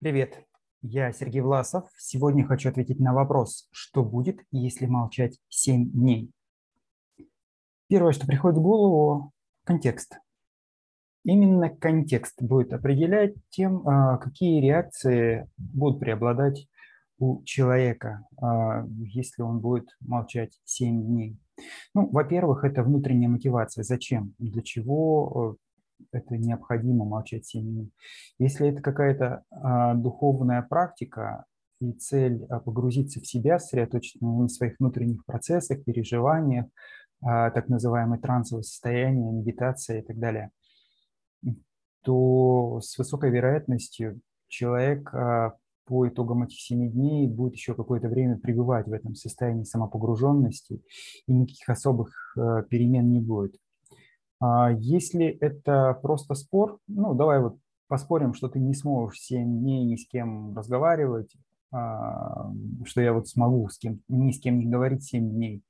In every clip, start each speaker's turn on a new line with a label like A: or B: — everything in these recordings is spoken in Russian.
A: Привет, я Сергей Власов. Сегодня хочу ответить на вопрос, что будет, если молчать 7 дней. Первое, что приходит в голову – контекст. Именно контекст будет определять тем, а, какие реакции будут преобладать у человека, а, если он будет молчать 7 дней. Ну, во-первых, это внутренняя мотивация. Зачем? Для чего это необходимо молчать 7 дней. Если это какая-то а, духовная практика и цель а, погрузиться в себя, сосредоточиться на своих внутренних процессах, переживаниях, а, так называемое трансовое состояние, медитация и так далее, то с высокой вероятностью человек а, по итогам этих семи дней будет еще какое-то время пребывать в этом состоянии самопогруженности, и никаких особых а, перемен не будет. А если это просто спор, ну, давай вот поспорим, что ты не сможешь 7 дней ни с кем разговаривать, а, что я вот смогу с кем, ни с кем не говорить 7 дней,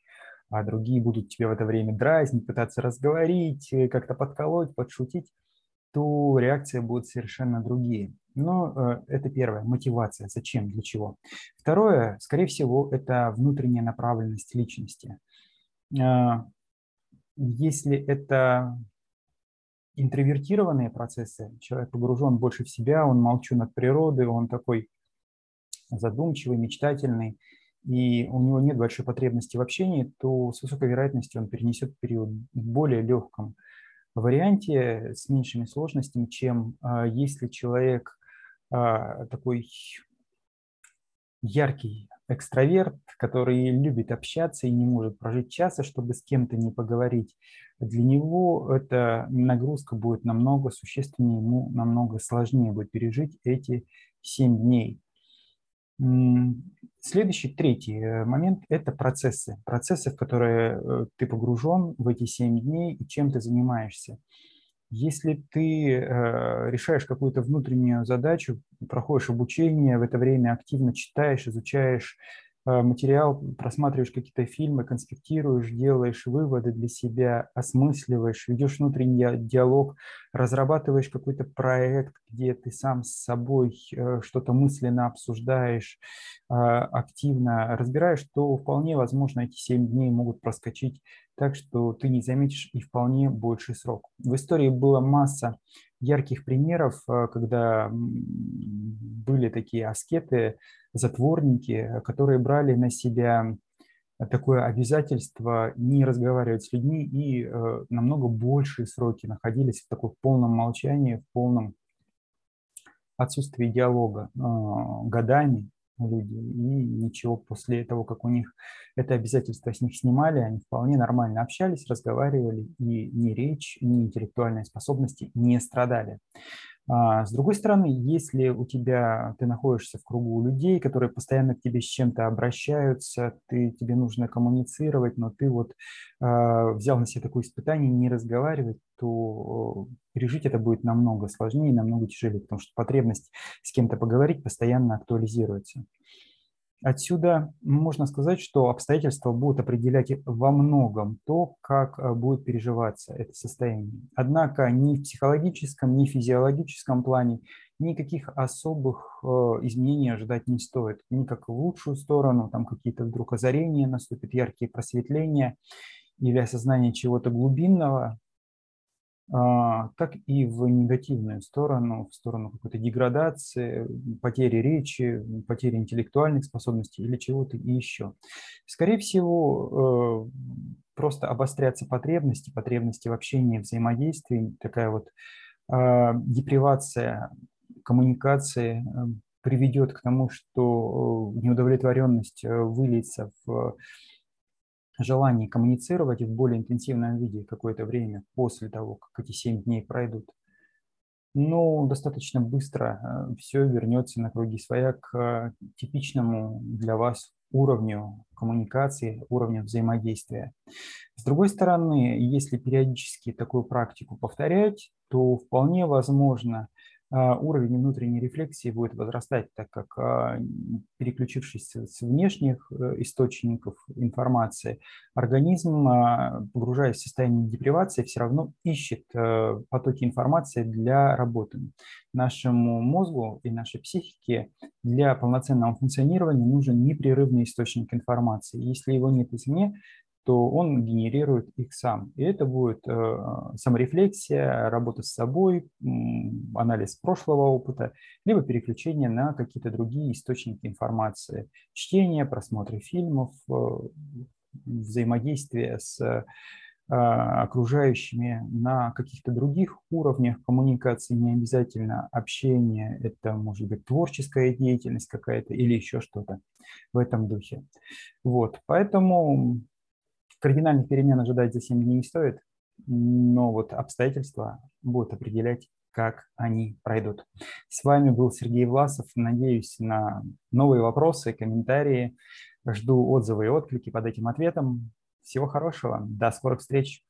A: а другие будут тебе в это время дразнить, пытаться разговорить, э, как-то подколоть, подшутить, то реакции будут совершенно другие. Но э, это первое, мотивация, зачем, для чего. Второе, скорее всего, это внутренняя направленность личности. Если это интровертированные процессы, человек погружен больше в себя, он молчу над природой, он такой задумчивый, мечтательный, и у него нет большой потребности в общении, то с высокой вероятностью он перенесет период в более легком варианте с меньшими сложностями, чем а, если человек а, такой яркий, экстраверт, который любит общаться и не может прожить часа, чтобы с кем-то не поговорить, для него эта нагрузка будет намного существеннее, ему намного сложнее будет пережить эти 7 дней. Следующий, третий э, момент – это процессы. Процессы, в которые э, ты погружен в эти 7 дней и чем ты занимаешься. Если ты э, решаешь какую-то внутреннюю задачу, проходишь обучение, в это время активно читаешь, изучаешь материал, просматриваешь какие-то фильмы, конспектируешь, делаешь выводы для себя, осмысливаешь, ведешь внутренний диалог, разрабатываешь какой-то проект, где ты сам с собой э, что-то мысленно обсуждаешь, э, активно разбираешь, то вполне возможно эти 7 дней могут проскочить так что ты не заметишь и вполне больший срок. В истории была масса ярких примеров, э, когда были такие аскеты, затворники, которые брали на себя такое обязательство не разговаривать с людьми и э, намного большие сроки находились в таком полном молчании, в полном отсутствии диалога э, годами люди, и ничего после того, как у них это обязательство с них снимали, они вполне нормально общались, разговаривали, и ни речь, ни интеллектуальные способности не страдали. А, с другой стороны, если у тебя ты находишься в кругу людей, которые постоянно к тебе с чем-то обращаются, ты, тебе нужно коммуницировать, но ты вот э, взял на себя такое испытание не разговаривать, то пережить это будет намного сложнее, намного тяжелее, потому что потребность с кем-то поговорить постоянно актуализируется. Отсюда можно сказать, что обстоятельства будут определять во многом то, как э, будет переживаться это состояние. Однако ни в психологическом, ни в физиологическом плане никаких особых э, изменений ожидать не стоит. Ни как в лучшую сторону, там какие-то вдруг озарения наступят, яркие просветления или осознание чего-то глубинного, так и в негативную сторону, в сторону какой-то деградации, потери речи, потери интеллектуальных способностей или чего-то еще. Скорее всего, э, просто обострятся потребности, потребности в общении, взаимодействии, такая вот а, депривация коммуникации э, приведет к тому, что э, неудовлетворенность выльется в желании коммуницировать в более интенсивном виде какое-то время после того, как эти 7 дней пройдут. Но достаточно быстро э, все вернется на круги своя к типичному для вас уровню коммуникации, уровню взаимодействия. С другой стороны, если периодически такую практику повторять, то вполне возможно уровень внутренней рефлексии будет возрастать, так как а, переключившись с внешних э, источников информации, организм, а, погружаясь в состояние депривации, все равно ищет э, потоки информации для работы. Нашему мозгу и нашей психике для полноценного функционирования нужен непрерывный источник информации. Если его нет извне, то он генерирует их сам. И это будет э, саморефлексия, работа с собой, анализ прошлого опыта, либо переключение на какие-то другие источники информации. Чтение, просмотры фильмов, э, взаимодействие с э, окружающими на каких-то других уровнях коммуникации, не обязательно общение, это может быть творческая деятельность какая-то или еще что-то в этом духе. Вот, поэтому Кардинальных перемен ожидать за 7 дней не стоит, но вот обстоятельства будут определять, как они пройдут. С вами был Сергей Власов. Надеюсь на новые вопросы, комментарии. Жду отзывы и отклики под этим ответом. Всего хорошего. До скорых встреч.